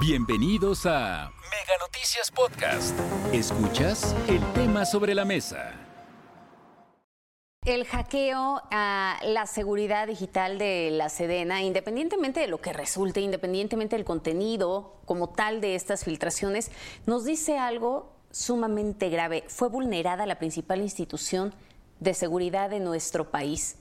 Bienvenidos a Mega Noticias Podcast. Escuchas el tema sobre la mesa. El hackeo a la seguridad digital de la Sedena, independientemente de lo que resulte, independientemente del contenido como tal de estas filtraciones, nos dice algo sumamente grave. Fue vulnerada la principal institución de seguridad de nuestro país.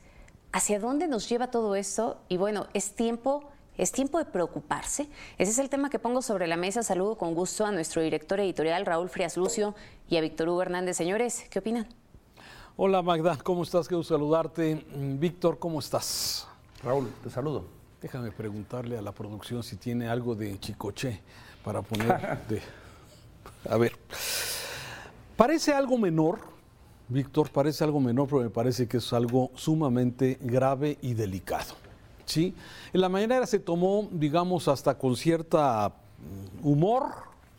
¿Hacia dónde nos lleva todo esto? Y bueno, es tiempo ¿Es tiempo de preocuparse? Ese es el tema que pongo sobre la mesa. Saludo con gusto a nuestro director editorial, Raúl Frias Lucio, y a Víctor Hugo Hernández. Señores, ¿qué opinan? Hola Magda, ¿cómo estás? Quiero saludarte. Mm, Víctor, ¿cómo estás? Raúl, te saludo. Déjame preguntarle a la producción si tiene algo de chicoche para poner de... A ver, parece algo menor, Víctor, parece algo menor, pero me parece que es algo sumamente grave y delicado. ¿Sí? En la mañana se tomó, digamos, hasta con cierta mm, humor,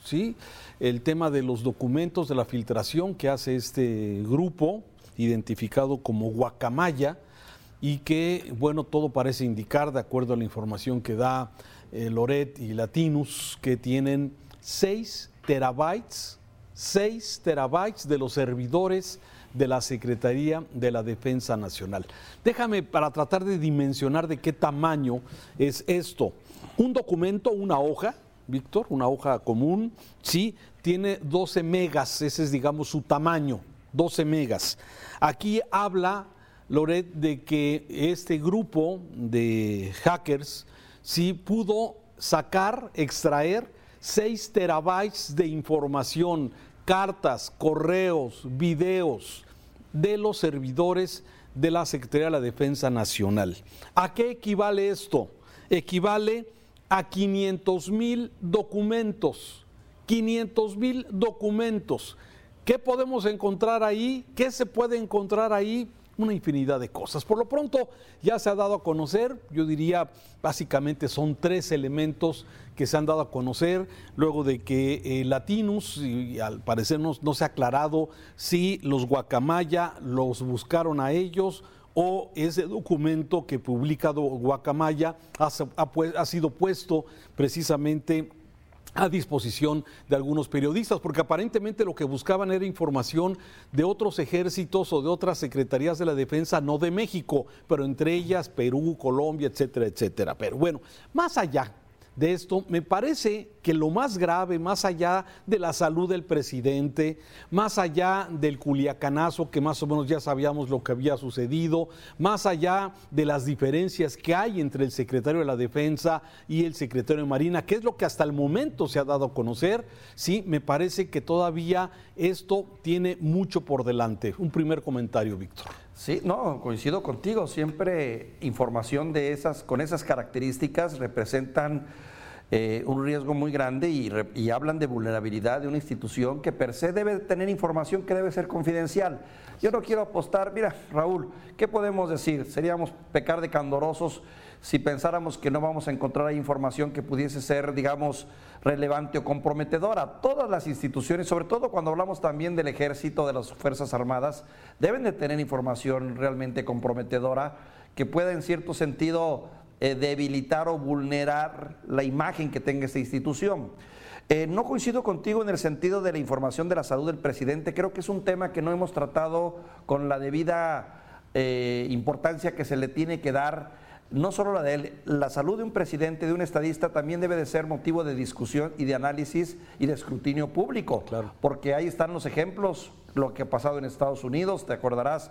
¿sí? El tema de los documentos de la filtración que hace este grupo, identificado como Guacamaya, y que, bueno, todo parece indicar, de acuerdo a la información que da eh, Loret y Latinus, que tienen 6 terabytes, 6 terabytes de los servidores de la Secretaría de la Defensa Nacional. Déjame para tratar de dimensionar de qué tamaño es esto. Un documento, una hoja, Víctor, una hoja común, sí, tiene 12 megas, ese es digamos su tamaño, 12 megas. Aquí habla Loret de que este grupo de hackers sí pudo sacar, extraer 6 terabytes de información, cartas, correos, videos de los servidores de la Secretaría de la Defensa Nacional. ¿A qué equivale esto? Equivale a 500 mil documentos. 500 mil documentos. ¿Qué podemos encontrar ahí? ¿Qué se puede encontrar ahí? Una infinidad de cosas. Por lo pronto ya se ha dado a conocer, yo diría básicamente son tres elementos que se han dado a conocer luego de que eh, Latinus, y al parecer no, se ha aclarado si los Guacamaya los buscaron a ellos o ese documento que publica Guacamaya ha, ha sido puesto precisamente a disposición de algunos periodistas, porque aparentemente lo que buscaban era información de otros ejércitos o de otras secretarías de la defensa, no de México, pero entre ellas Perú, Colombia, etcétera, etcétera. Pero bueno, más allá de esto, me parece que lo más grave, más allá de la salud del presidente, más allá del culiacanazo, que más o menos ya sabíamos lo que había sucedido, más allá de las diferencias que hay entre el secretario de la Defensa y el secretario de Marina, que es lo que hasta el momento se ha dado a conocer, sí, me parece que todavía esto tiene mucho por delante. Un primer comentario, Víctor. Sí, no, coincido contigo. Siempre información de esas, con esas características representan eh, un riesgo muy grande y, hablan de vulnerabilidad de una institución que per se debe tener información que debe ser confidencial. Yo no quiero apostar, mira, Raúl, ¿qué podemos decir? Seríamos pecar de candorosos si pensáramos que no vamos a encontrar información que pudiese ser, digamos, relevante o comprometedora. Todas las instituciones, sobre todo cuando hablamos también del ejército, de las Fuerzas Armadas, deben de tener información realmente comprometedora que pueda en cierto sentido eh, debilitar o vulnerar la imagen que tenga esta institución. Eh, no coincido contigo en el sentido de la información de la salud del presidente. Creo que es un tema que no hemos tratado con la debida eh, importancia que se le tiene que dar. No solo la de él, la salud de un presidente, de un estadista, también debe de ser motivo de discusión y de análisis y de escrutinio público. Porque ahí están los ejemplos, lo que ha pasado en Estados Unidos, te acordarás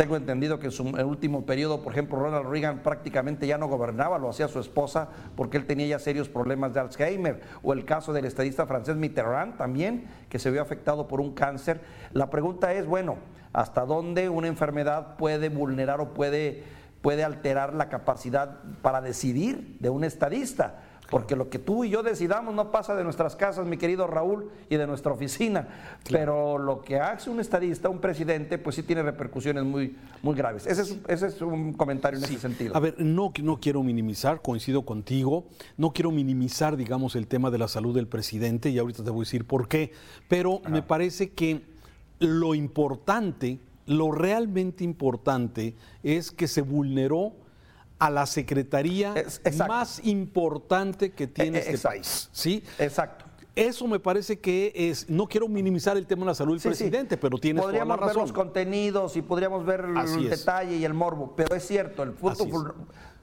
tengo entendido que en su último periodo, por ejemplo, Ronald Reagan prácticamente ya no gobernaba, lo hacía su esposa porque él tenía ya serios problemas de Alzheimer. O el caso del estadista francés Mitterrand también, que se vio afectado por un cáncer. La pregunta es, bueno, ¿hasta dónde una enfermedad puede vulnerar o puede, puede alterar la capacidad para decidir de un estadista? Porque lo que tú y yo decidamos no pasa de nuestras casas, mi querido Raúl, y de nuestra oficina. Pero lo que hace un estadista, un presidente, pues sí tiene repercusiones muy, muy graves. Ese es, ese es un comentario en ese sentido. A ver, no, no quiero minimizar, coincido contigo, no quiero minimizar, digamos, el tema de la salud del presidente, y ahorita te voy a decir por qué, pero me parece que lo importante, lo realmente importante es que se vulneró a la secretaría más importante que tiene e, este país. ¿sí? Exacto. Eso me parece que es, no quiero minimizar el tema de la salud del presidente, pero tiene Podríamos toda la razón. ver los contenidos y podríamos ver el detalle y el morbo, pero es cierto, el punto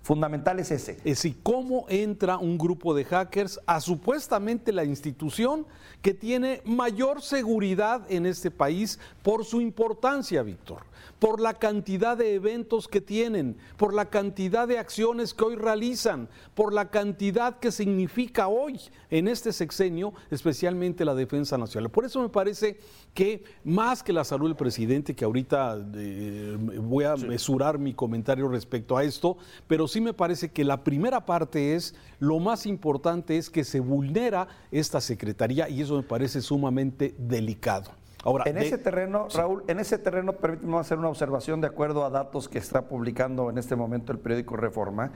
fundamental es ese. Es decir, cómo entra un grupo de hackers a supuestamente la institución que tiene mayor seguridad en este país por su importancia, Víctor por la cantidad de eventos que tienen, por la cantidad de acciones que hoy realizan, por la cantidad que significa hoy en este sexenio, especialmente la defensa nacional. Por eso me parece que más que la salud del presidente, que ahorita eh, voy a mesurar mi comentario respecto a esto, pero sí me parece que la primera parte es, lo más importante es que se vulnera esta secretaría y eso me parece sumamente delicado en ese terreno, Raúl, en ese terreno, permíteme hacer una observación de acuerdo a datos que está publicando en este momento el periódico Reforma.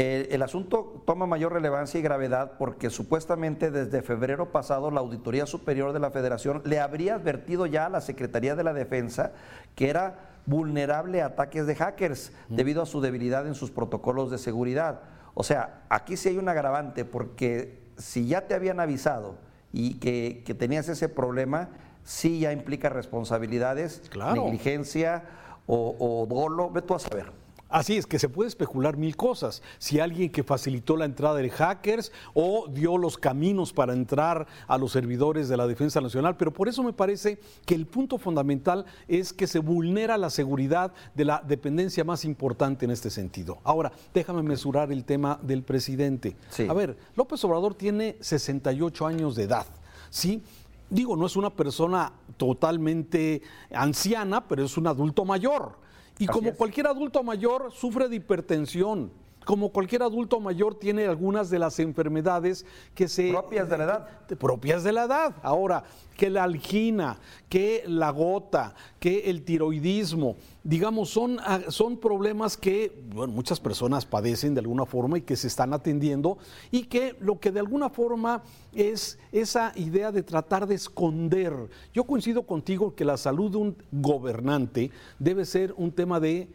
El asunto toma mayor relevancia y gravedad porque supuestamente desde febrero pasado la Auditoría Superior de la Federación le habría advertido ya a la Secretaría de la Defensa que era vulnerable a ataques de hackers debido a su debilidad en sus protocolos de seguridad. O sea, aquí sí hay un agravante porque si ya te habían avisado y que, que tenías ese problema, sí ya implica responsabilidades, negligencia o, o, dolo, ve tú a saber. Así es que se puede especular mil cosas. Si alguien que facilitó la entrada de hackers o dio los caminos para entrar a los servidores de la Defensa Nacional, pero por eso me parece que el punto fundamental es que se vulnera la seguridad de la dependencia más importante en este sentido. Ahora, déjame mesurar el tema del presidente. A ver, López Obrador tiene 68 años de edad. ¿sí? digo, no es una persona totalmente anciana, pero es un adulto mayor. Y como cualquier adulto mayor, sufre de hipertensión. Como cualquier adulto mayor tiene algunas de las enfermedades que se... Propias de la edad. Propias de la edad. Ahora, que la algina, que la gota, que el tiroidismo, digamos, son, ah, son problemas que muchas personas padecen de alguna forma y que se están atendiendo y que lo que de alguna forma es esa idea de tratar de esconder. Yo coincido contigo que la salud de un gobernante debe ser un tema de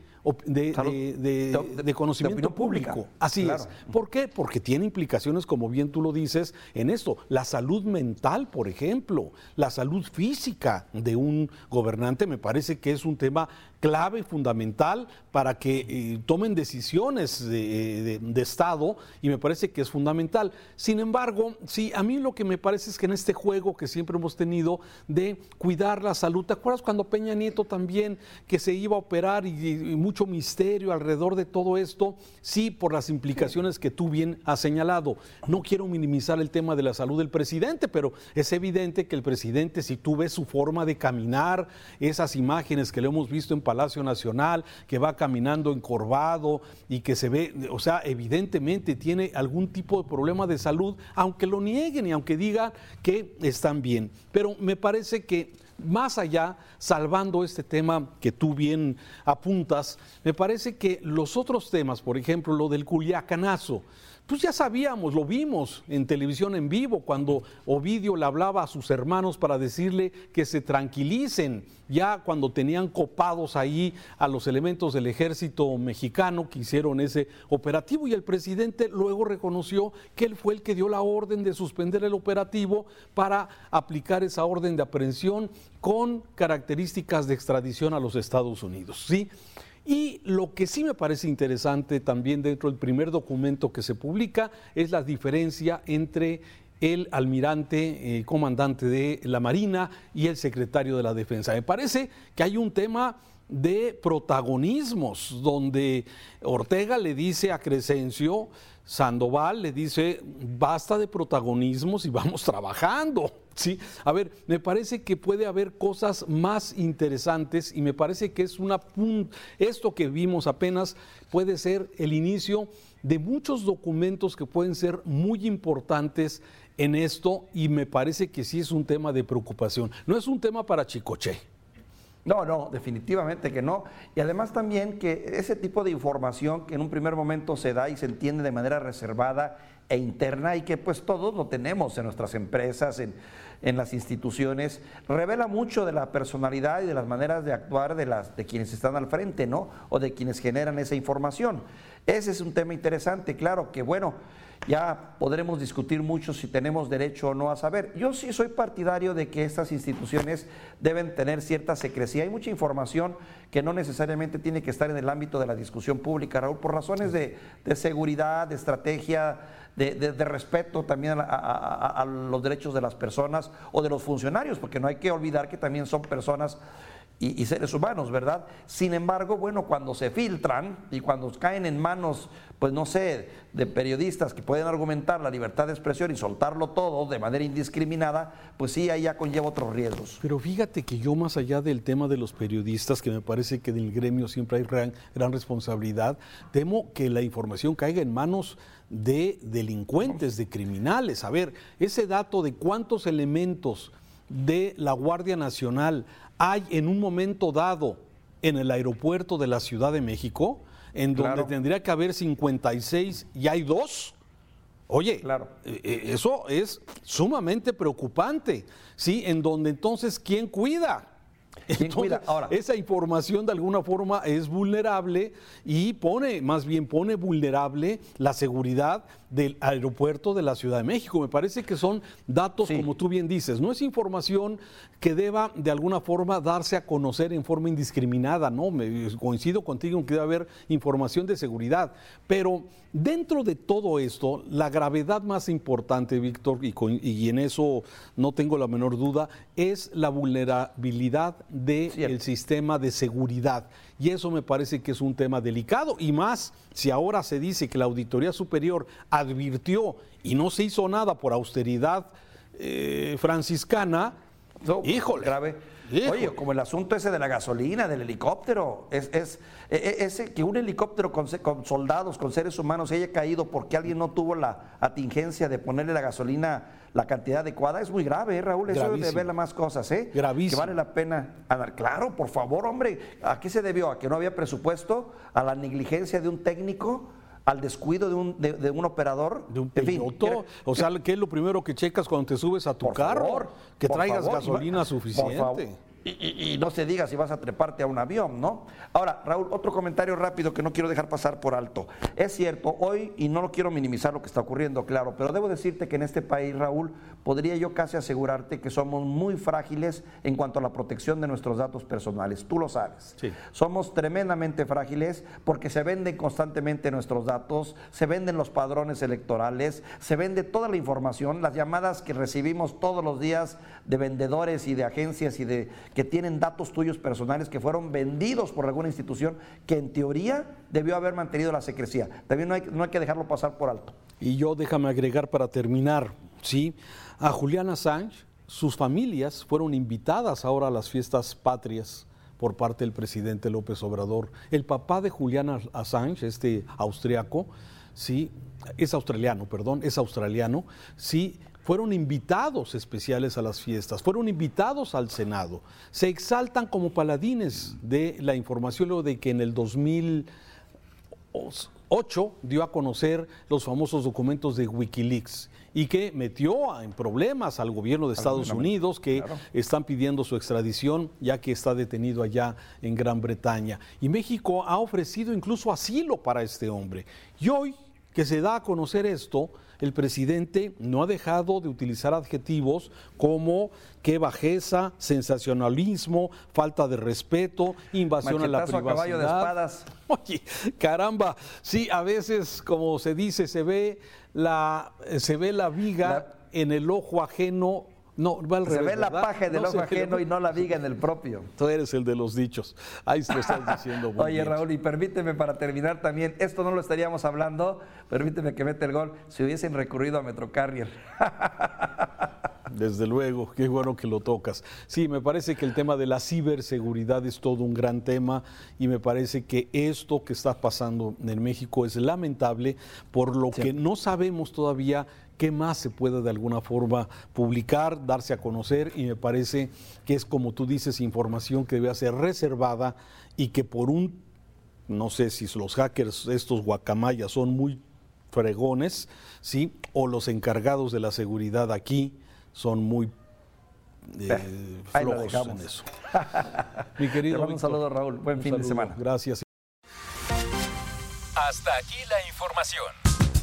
de, conocimiento público. Así es. ¿Por qué? Porque tiene implicaciones, como bien tú lo dices, en esto. La salud mental, por ejemplo, la salud física de un gobernante me parece que es un tema clave y fundamental para que eh, tomen decisiones de, Estado y me parece que es fundamental. Sin embargo, sí, a mí lo que me parece es que en este juego que siempre hemos tenido de cuidar la salud, ¿te acuerdas cuando Peña Nieto también que se iba a operar y, mucho misterio alrededor de todo esto? Sí, por las implicaciones que tú bien has señalado. No quiero minimizar el tema de la salud del presidente, pero es evidente que el presidente, si tú ves su forma de caminar, esas imágenes que le hemos visto en Palacio Nacional, que va caminando encorvado y que se ve, o sea, evidentemente tiene algún tipo de problema de salud, aunque lo nieguen y aunque digan que están bien. Pero me parece que más allá, salvando este tema que tú bien apuntas, me parece que los otros temas, por ejemplo, lo del culiacanazo, pues ya sabíamos, lo vimos en televisión en vivo cuando Ovidio le hablaba a sus hermanos para decirle que se tranquilicen, ya cuando tenían copados ahí a los elementos del ejército mexicano que hicieron ese operativo y el presidente luego reconoció que él fue el que dio la orden de suspender el operativo para aplicar esa orden de aprehensión con características de extradición a los Estados Unidos. ¿sí? Y lo que sí me parece interesante también dentro del primer documento que se publica es la diferencia entre el almirante eh, comandante de la Marina y el secretario de la Defensa. Me parece que hay un tema de protagonismos donde Ortega le dice a Crescencio, Sandoval le dice, basta de protagonismos y vamos trabajando. ¿Sí? A ver, me parece que puede haber cosas más interesantes y me parece que es una esto que vimos apenas puede ser el inicio de muchos documentos que pueden ser muy importantes en esto y me parece que sí es un tema de preocupación. No es un tema para Chicoche. No, no, definitivamente que no. Y además también que ese tipo de información que en un primer momento se da y se entiende de manera reservada e interna y que pues todos lo tenemos en nuestras empresas, en, en las instituciones, revela mucho de la personalidad y de las maneras de actuar de, las, de quienes están al frente, ¿no? O de quienes generan esa información. Ese es un tema interesante, claro, que bueno, ya podremos discutir mucho si tenemos derecho o no a saber. Yo sí soy partidario de que estas instituciones deben tener cierta secrecía. Hay mucha información que no necesariamente tiene que estar en el ámbito de la discusión pública, Raúl, por razones de, seguridad, de estrategia, de, respeto también a los derechos de las personas o de los funcionarios, porque no hay que olvidar que también son personas y, seres humanos, ¿verdad? Sin embargo, bueno, cuando se filtran y cuando caen en manos, pues no sé, de periodistas que pueden argumentar la libertad de expresión y soltarlo todo de manera indiscriminada, pues sí, ahí ya conlleva otros riesgos. Pero fíjate que yo más allá del tema de los periodistas, que me parece que del gremio siempre hay gran, gran responsabilidad, temo que la información caiga en manos de delincuentes, de criminales. A ver, ese dato de cuántos elementos de la Guardia Nacional hay en un momento dado en el aeropuerto de la Ciudad de México, en donde tendría que haber 56 y hay dos. Oye, claro. Eh, eh, eso es sumamente preocupante, ¿sí? En donde entonces, ¿quién cuida? Ahora, esa información de alguna forma es vulnerable y pone, más bien pone vulnerable la seguridad del aeropuerto de la Ciudad de México. Me parece que son datos, como tú bien dices, no es información que deba de alguna forma darse a conocer en forma indiscriminada, ¿no? Me, coincido contigo en que debe haber información de seguridad, pero dentro de todo esto, la gravedad más importante, Víctor, y, en eso no tengo la menor duda, es la vulnerabilidad del sistema de seguridad. Y eso me parece que es un tema delicado. Y más si ahora se dice que la Auditoría Superior advirtió y no se hizo nada por austeridad eh, franciscana, híjole. Grave. Oye, como el asunto ese de la gasolina, del helicóptero, es, es, e, e, ese que un helicóptero con, con, soldados, con seres humanos haya caído porque alguien no tuvo la atingencia de ponerle la gasolina la cantidad adecuada, es muy grave, ¿eh, Raúl. Eso debe ver más cosas, ¿eh? Gravísimo. Que vale la pena andar. Claro, por favor, hombre, ¿a qué se debió? ¿A que no había presupuesto? ¿A la negligencia de un técnico? Al descuido de un, de, un operador. De un piloto. o sea, ¿qué es lo primero que checas cuando te subes a tu carro? que traigas gasolina suficiente. Y, no se diga si vas a treparte a un avión, ¿no? Ahora, Raúl, otro comentario rápido que no quiero dejar pasar por alto. Es cierto, hoy, y no lo quiero minimizar lo que está ocurriendo, claro, pero debo decirte que en este país, Raúl, podría yo casi asegurarte que somos muy frágiles en cuanto a la protección de nuestros datos personales. Tú lo sabes. Sí. Somos tremendamente frágiles porque se venden constantemente nuestros datos, se venden los padrones electorales, se vende toda la información, las llamadas que recibimos todos los días de vendedores y de agencias y de que tienen datos tuyos personales que fueron vendidos por alguna institución que en teoría debió haber mantenido la secrecía. También no hay, no hay que dejarlo pasar por alto. Y yo déjame agregar para terminar, ¿sí? A Julián Assange, sus familias fueron invitadas ahora a las fiestas patrias por parte del presidente López Obrador. El papá de Julián Assange, este austriaco, sí, es australiano, perdón, es australiano, sí, fueron invitados especiales a las fiestas, fueron invitados al Senado, se exaltan como paladines de la información luego de que en el 2008 dio a conocer los famosos documentos de Wikileaks y que metió en problemas al gobierno de Estados Unidos que están pidiendo su extradición ya que está detenido allá en Gran Bretaña. Y México ha ofrecido incluso asilo para este hombre. Y hoy que se da a conocer esto, el presidente no ha dejado de utilizar adjetivos como qué bajeza, sensacionalismo, falta de respeto, invasión a la privacidad. caballo de espadas. Oye, caramba, sí, a veces, como se dice, se ve la, se ve la viga en el ojo ajeno no, va Se ve la paja del ojo ajeno y no la viga en el propio. Tú eres el de los dichos. Ahí te estás diciendo. Oye, Raúl, y permíteme para terminar también, esto no lo estaríamos hablando, permíteme que mete el gol, si hubiesen recurrido a Metrocarrier. Desde luego, qué bueno que lo tocas. Sí, me parece que el tema de la ciberseguridad es todo un gran tema y me parece que esto que está pasando en México es lamentable por lo que no sabemos todavía qué más se puede de alguna forma publicar, darse a conocer y me parece que es como tú dices, información que debe ser reservada y que por un, no sé si los hackers, estos guacamayas son muy fregones, ¿sí? O los encargados de la seguridad aquí son muy eh, flojos en eso. Mi querido. un saludo, Raúl. Buen fin de semana. Gracias. Hasta aquí la información.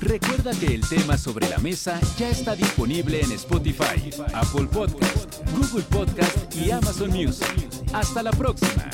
Recuerda que el tema sobre la mesa ya está disponible en Spotify, Apple Podcast, Google Podcast y Amazon Music. Hasta la próxima.